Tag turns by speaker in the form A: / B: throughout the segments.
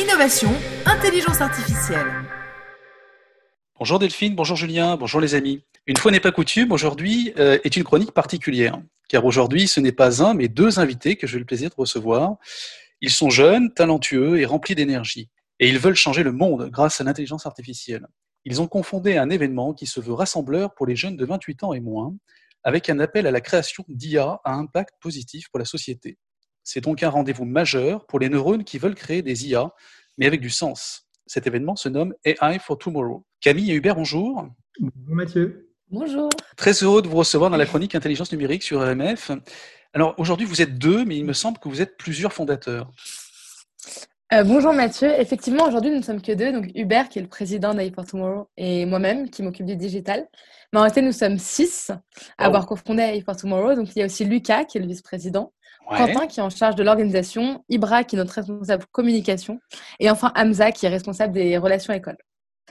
A: innovation, intelligence artificielle.
B: Bonjour Delphine, bonjour Julien, bonjour les amis. Une fois n'est pas coutume, aujourd'hui euh, est une chronique particulière, car aujourd'hui ce n'est pas un mais deux invités que j'ai le plaisir de recevoir. Ils sont jeunes, talentueux et remplis d'énergie, et ils veulent changer le monde grâce à l'intelligence artificielle. Ils ont confondé un événement qui se veut rassembleur pour les jeunes de 28 ans et moins, avec un appel à la création d'IA à impact positif pour la société. C'est donc un rendez-vous majeur pour les neurones qui veulent créer des IA, mais avec du sens. Cet événement se nomme AI for Tomorrow. Camille et Hubert, bonjour.
C: Bonjour Mathieu.
D: Bonjour.
B: Très heureux de vous recevoir dans la chronique Intelligence numérique sur RMF. Alors aujourd'hui, vous êtes deux, mais il me semble que vous êtes plusieurs fondateurs.
D: Euh, bonjour Mathieu. Effectivement, aujourd'hui, nous ne sommes que deux. Donc Hubert, qui est le président d'AI for Tomorrow, et moi-même, qui m'occupe du digital. Mais en réalité, nous sommes six à avoir cofondé AI for Tomorrow. Donc il y a aussi Lucas, qui est le vice-président. Quentin qui est en charge de l'organisation, Ibra qui est notre responsable communication, et enfin Hamza qui est responsable des relations écoles.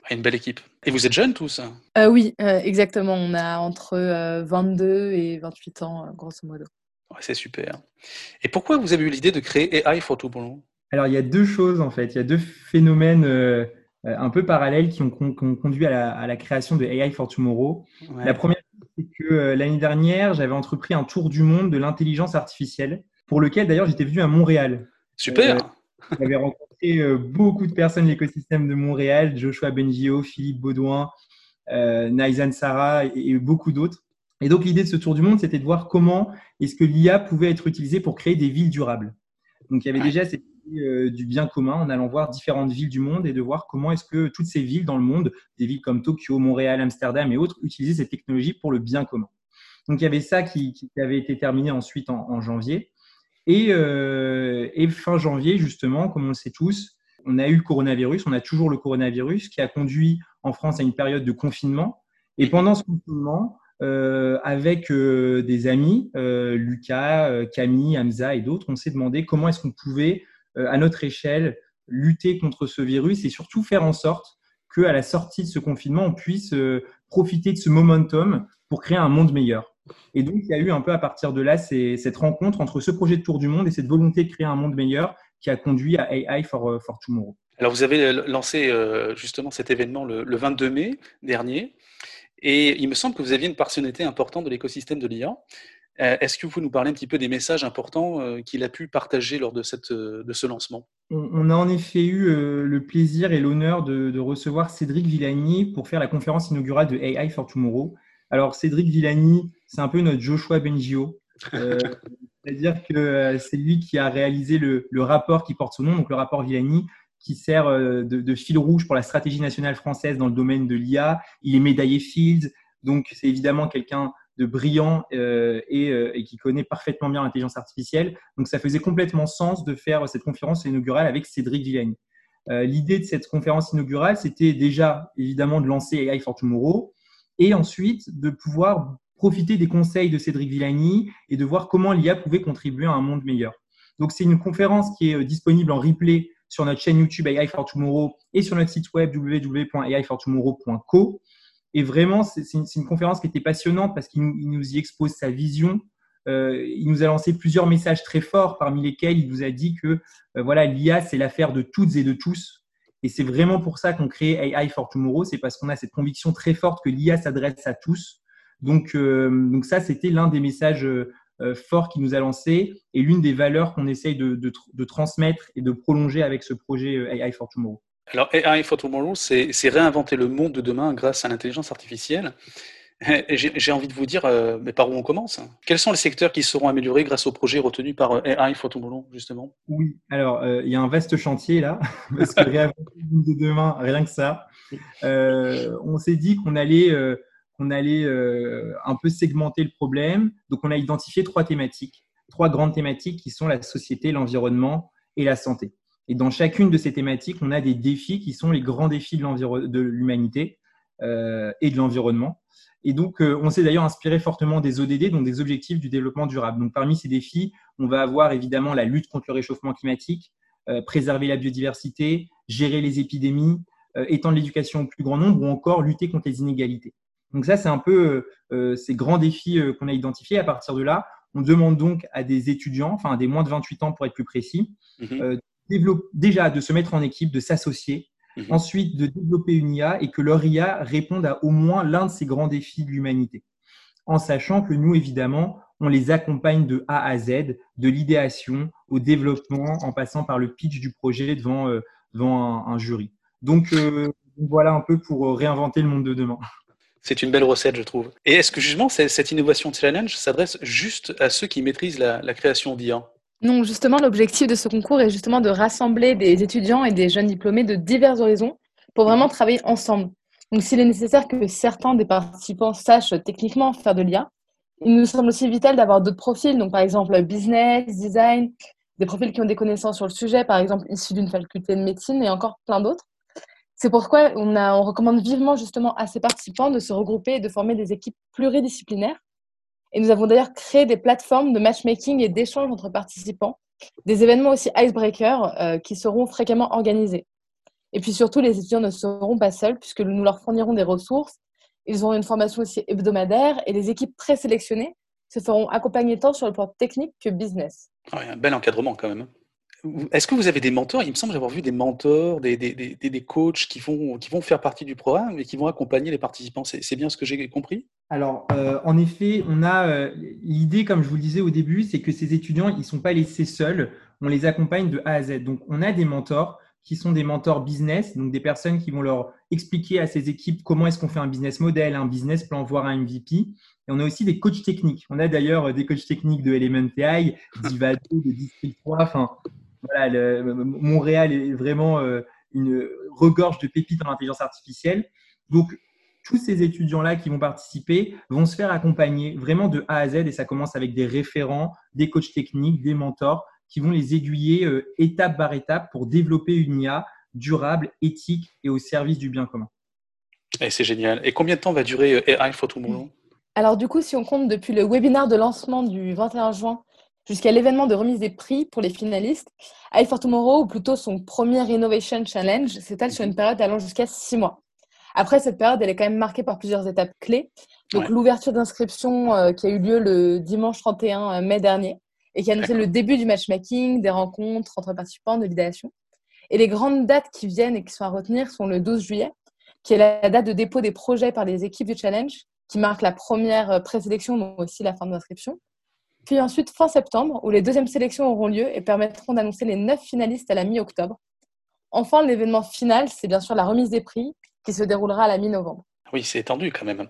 B: Une belle équipe. Et vous êtes jeunes tous
D: euh, Oui, euh, exactement. On a entre 22 euh, et 28 ans, grosso modo.
B: c'est super. Et pourquoi vous avez eu l'idée de créer AI for Tomorrow
C: Alors, il y a deux choses en fait. Il y a deux phénomènes un peu parallèles qui ont, conduit à la, création de AI for Tomorrow. La première, c'est que l'année dernière, j'avais entrepris un tour du monde de l'intelligence artificielle pour lequel d'ailleurs j'étais venu à Montréal.
B: Super.
C: Euh, j'avais rencontré euh, beaucoup de personnes de l'écosystème de Montréal, Joshua Bengio, Philippe Baudouin, euh, Naizan Sarah et, beaucoup d'autres. Et donc l'idée de ce tour du monde, c'était de voir comment est-ce que l'IA pouvait être utilisée pour créer des villes durables. Donc il y avait déjà cette idée du bien commun en allant voir différentes villes du monde et de voir comment est-ce que toutes ces villes dans le monde, des villes comme Tokyo, Montréal, Amsterdam et autres, utilisaient cette technologie pour le bien commun. Donc il y avait ça qui, avait été terminé ensuite en janvier. Euh, et, fin janvier, justement, comme on le sait tous, on a eu le coronavirus, on a toujours le coronavirus qui a conduit en France à une période de confinement. Et pendant ce confinement, euh, avec euh, des amis, Lucas, Camille, Hamza et d'autres, on s'est demandé comment est-ce qu'on pouvait, à notre échelle, lutter contre ce virus et surtout faire en sorte qu'à la sortie de ce confinement, on puisse profiter de ce momentum pour créer un monde meilleur. Et donc, il y a eu un peu à partir de là cette rencontre entre ce projet de tour du monde et cette volonté de créer un monde meilleur qui a conduit à AI for, euh, for Tomorrow.
B: Alors, vous avez euh, lancé euh, justement cet événement le, 22 mai dernier. Et il me semble que vous aviez une partialité importante de l'écosystème de l'IA. Est-ce que vous pouvez nous parler un petit peu des messages importants qu'il a pu partager lors de, cette, de ce lancement?
C: On, a en effet eu le plaisir et l'honneur de, de, recevoir Cédric Villani pour faire la conférence inaugurale de AI for Tomorrow. Alors, Cédric Villani, c'est un peu notre Joshua Bengio. Euh, c'est-à-dire que euh, c'est lui qui a réalisé le, rapport qui porte son nom, donc le rapport Villani, qui sert euh, de, fil rouge pour la stratégie nationale française dans le domaine de l'IA. Il est médaillé Fields, donc c'est évidemment quelqu'un de brillant et, qui connaît parfaitement bien l'intelligence artificielle. Donc ça faisait complètement sens de faire cette conférence inaugurale avec Cédric Villani. L'idée de cette conférence inaugurale, c'était déjà évidemment de lancer AI for Tomorrow, et ensuite de pouvoir profiter des conseils de Cédric Villani et de voir comment l'IA pouvait contribuer à un monde meilleur. Donc, c'est une conférence qui est euh, disponible en replay sur notre chaîne YouTube AI for Tomorrow et sur notre site web www.aifortomorrow.co. Et vraiment, c'est une, conférence qui était passionnante parce qu'il nous y expose sa vision. Euh, il nous a lancé plusieurs messages très forts, parmi lesquels il nous a dit que euh, voilà, l'IA, c'est l'affaire de toutes et de tous. Et c'est vraiment pour ça qu'on crée AI for Tomorrow, c'est parce qu'on a cette conviction très forte que l'IA s'adresse à tous. Donc, euh, donc ça, c'était l'un des messages euh, forts qui nous a lancé et l'une des valeurs qu'on essaye de, de, transmettre et de prolonger avec ce projet euh, AI for Tomorrow.
B: Alors, AI for c'est réinventer le monde de demain grâce à l'intelligence artificielle. J'ai envie de vous dire, euh, mais par où on commence Quels sont les secteurs qui seront améliorés grâce au projet retenu par euh, AI Photomolon, justement?
C: Oui, alors euh, il y a un vaste chantier là, parce que de demain, rien que ça. on s'est dit qu'on allait, qu'on allait un peu segmenter le problème. Donc on a identifié trois thématiques, trois grandes thématiques qui sont la société, l'environnement et la santé. Et dans chacune de ces thématiques, on a des défis qui sont les grands défis de l'humanité et de l'environnement. Et donc, euh, on s'est d'ailleurs inspiré fortement des ODD, donc des objectifs du développement durable. Donc, parmi ces défis, on va avoir évidemment la lutte contre le réchauffement climatique, euh, préserver la biodiversité, gérer les épidémies, euh, étendre l'éducation au plus grand nombre ou encore lutter contre les inégalités. Donc ça, c'est un peu ces grands défis qu'on a identifiés. À partir de là, on demande donc à des étudiants, enfin à des moins de 28 ans pour être plus précis, déjà de se mettre en équipe, de s'associer, mhm. ensuite de développer une IA et que leur IA réponde à au moins l'un de ces grands défis de l'humanité. En sachant que nous, évidemment, on les accompagne de A à Z, de l'idéation au développement, en passant par le pitch du projet devant, euh, devant un, jury. Donc, euh, voilà un peu pour réinventer le monde de demain.
B: C'est une belle recette, je trouve. Et est-ce que justement, cette innovation challenge s'adresse juste à ceux qui maîtrisent la, la création d'IA
D: non, justement, l'objectif de ce concours est justement de rassembler des étudiants et des jeunes diplômés de divers horizons pour vraiment travailler ensemble. Donc, s'il est nécessaire que certains des participants sachent techniquement faire de l'IA, il nous semble aussi vital d'avoir d'autres profils, donc par exemple business, design, des profils qui ont des connaissances sur le sujet, par exemple issus d'une faculté de médecine et encore plein d'autres. C'est pourquoi on, on recommande vivement justement à ces participants de se regrouper et de former des équipes pluridisciplinaires et nous avons d'ailleurs créé des plateformes de matchmaking et d'échange entre participants, des événements aussi icebreaker euh, qui seront fréquemment organisés. Et puis surtout, les étudiants ne seront pas seuls puisque nous leur fournirons des ressources. Ils auront une formation aussi hebdomadaire et les équipes présélectionnées se feront accompagner tant sur le plan technique que business.
B: Ah un bel encadrement quand même. Est-ce que vous avez des mentors? Il me semble avoir vu des mentors, des, des, des, des, coachs qui vont, qui vont faire partie du programme et qui vont accompagner les participants. C'est bien ce que j'ai compris?
C: Alors, euh, en effet, on a euh, l'idée, comme je vous le disais au début, c'est que ces étudiants, ils ne sont pas laissés seuls. On les accompagne de A à Z. Donc, on a des mentors qui sont des mentors business, donc des personnes qui vont leur expliquer à ces équipes comment est-ce qu'on fait un business model, un business plan, voire un MVP. Et on a aussi des coachs techniques. On a d'ailleurs des coachs techniques de Elementai, d'Ivado, de District 3. Enfin, voilà, Montréal est vraiment euh, une regorge de pépites en intelligence artificielle. Donc, tous ces étudiants-là qui vont participer vont se faire accompagner vraiment de A à Z et ça commence avec des référents, des coachs techniques, des mentors qui vont les aiguiller euh, étape par étape pour développer une IA durable, éthique et au service du bien commun.
B: Et c'est génial. Et combien de temps va durer euh, AI for Tomorrow
D: Alors du coup, si on compte depuis le webinaire de lancement du 21 juin jusqu'à l'événement de remise des prix pour les finalistes, AI for Tomorrow, ou plutôt son premier Innovation Challenge, s'étale sur une période allant jusqu'à six mois. Après, cette période, elle est quand même marquée par plusieurs étapes clés. Donc, l'ouverture d'inscription euh, qui a eu lieu le dimanche 31 euh, mai dernier et qui a annoncé le début du matchmaking, des rencontres entre participants, de l'idéation. Et les grandes dates qui viennent et qui sont à retenir sont le 12 juillet, qui est la date de dépôt des projets par les équipes du challenge, qui marque la première euh, présélection, mais aussi la fin de l'inscription. Puis ensuite, fin septembre, où les deuxièmes sélections auront lieu et permettront d'annoncer les neuf finalistes à la mi-octobre. Enfin, l'événement final, c'est bien sûr la remise des prix qui se déroulera à la mi-novembre.
B: Oui, c'est étendu quand même.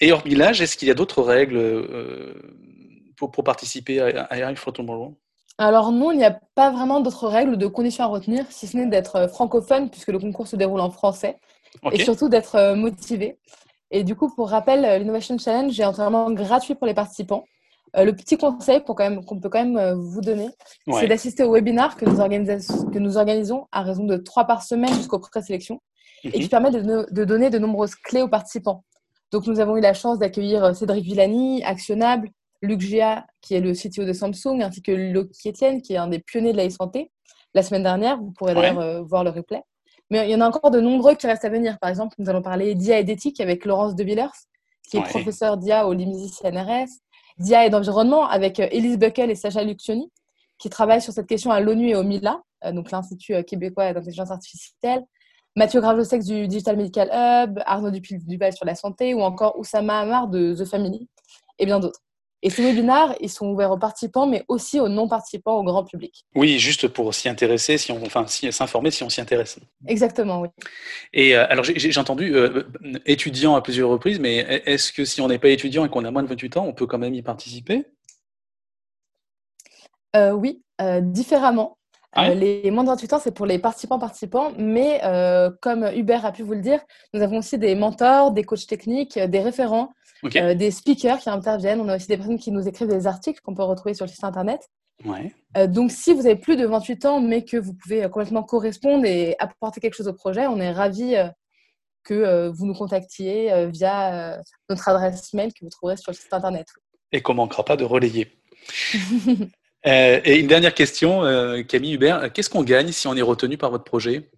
B: Et hormis l'âge, est-ce qu'il y a d'autres règles euh, pour, participer à, AI for Tomorrow
D: alors non, il n'y a pas vraiment d'autres règles ou de conditions à retenir, si ce n'est d'être euh, francophone, puisque le concours se déroule en français, et surtout d'être euh, motivé. Et du coup, pour rappel, l'Innovation Challenge est entièrement gratuit pour les participants. Euh, le petit conseil qu'on peut quand même euh, vous donner, c'est d'assister au webinar que nous, que nous, organisons à raison de trois par semaine jusqu'aux présélections et qui mhm. permet de, donner de nombreuses clés aux participants. Donc, nous avons eu la chance d'accueillir euh, Cédric Villani, Actionnable, Luc Gia, qui est le CTO de Samsung, ainsi que Loki Etienne, qui est un des pionniers de la santé la semaine dernière. Vous pourrez d'ailleurs voir le replay. Mais il y en a encore de nombreux qui restent à venir. Par exemple, nous allons parler d'IA et d'éthique avec Laurence De Villers, qui est professeur d'IA au LIMSI CNRS, d'IA et d'environnement avec euh, Elise Buckel et Sacha Lucioni, qui travaillent sur cette question à l'ONU et au MILA, euh, donc l'Institut euh, québécois d'intelligence artificielle, Mathieu Gravosec du Digital Medical Hub, Arnaud Dupil-Duval sur la santé, ou encore Oussama Amar de The Family, et bien d'autres. Et ces webinaires, ils sont ouverts aux participants, mais aussi aux non-participants, au grand public.
B: Oui, juste pour s'y intéresser, si on, enfin, s'informer si on s'y intéresse.
D: Exactement, oui.
B: Et euh, alors, j'ai entendu euh, étudiant à plusieurs reprises, mais est-ce que si on n'est pas étudiant et qu'on a moins de 28 ans, on peut quand même y participer?
D: Euh, Oui, différemment. Ah les moins de 28 ans, c'est pour les participants-participants, mais comme Hubert a pu vous le dire, nous avons aussi des mentors, des coachs techniques, des référents euh, des speakers qui interviennent. On a aussi des personnes qui nous écrivent des articles qu'on peut retrouver sur le site internet. Euh, donc, si vous avez plus de 28 ans, mais que vous pouvez euh, complètement correspondre et apporter quelque chose au projet, on est ravis que vous nous contactiez via notre adresse mail que vous trouverez sur le site internet.
B: Et qu'on ne manquera pas de relayer. et une dernière question, Camille Hubert, qu'est-ce qu'on gagne si on est retenu par votre projet?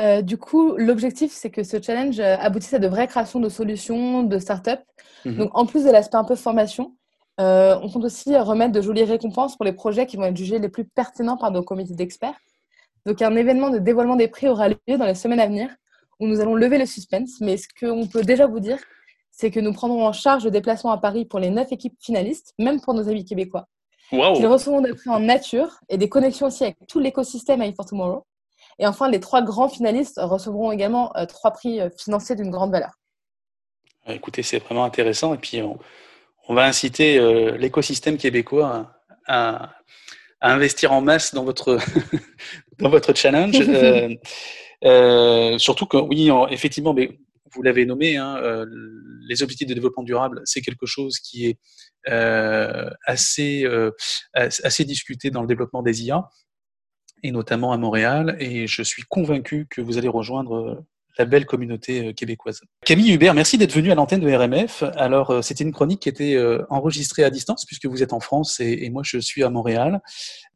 D: Euh, du coup, l'objectif, c'est que ce challenge euh, aboutisse à de vraies créations de solutions, de start-up. Mhm. Donc, en plus de l'aspect un peu formation, on compte aussi remettre de jolies récompenses pour les projets qui vont être jugés les plus pertinents par nos comités d'experts. Donc, un événement de dévoilement des prix aura lieu dans les semaines à venir où nous allons lever le suspense. Mais ce qu'on peut déjà vous dire, c'est que nous prendrons en charge le déplacement à Paris pour les neuf équipes finalistes, même pour nos amis québécois.
B: Wow.
D: Ils recevront des prix en nature et des connexions aussi avec tout l'écosystème AI for Tomorrow. Et enfin, les trois grands finalistes recevront également euh, trois prix euh, financiers d'une grande valeur.
B: Écoutez, c'est vraiment intéressant. Et puis, on, va inciter euh, l'écosystème québécois à, investir en masse dans votre, dans votre challenge. surtout que, oui, effectivement, mais vous l'avez nommé, hein, euh, les objectifs de développement durable, c'est quelque chose qui est euh, assez, euh, assez discuté dans le développement des IA, et notamment à Montréal. Et je suis convaincu que vous allez rejoindre la belle communauté québécoise. Camille Hubert, merci d'être venu à l'antenne de RMF. Alors, c'était une chronique qui était enregistrée à distance, puisque vous êtes en France et, et moi, je suis à Montréal.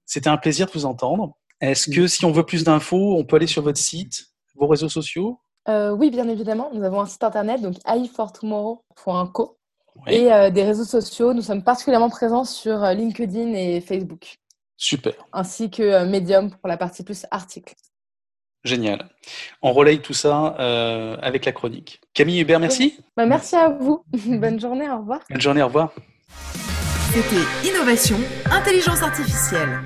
B: C'était un plaisir de vous entendre. Est-ce que si on veut plus d'infos, on peut aller sur votre site, vos réseaux sociaux?
D: Euh, oui, bien évidemment. Nous avons un site internet, donc aifortomorrow.co, et euh, des réseaux sociaux. Nous sommes particulièrement présents sur euh, LinkedIn et Facebook.
B: Super.
D: Ainsi que Medium pour la partie plus article.
B: Génial. On relaye tout ça avec la chronique. Camille Hubert, merci.
D: Bah, merci à vous. Bonne journée, au revoir.
B: Bonne journée, au revoir.
A: C'était Innovation, Intelligence Artificielle.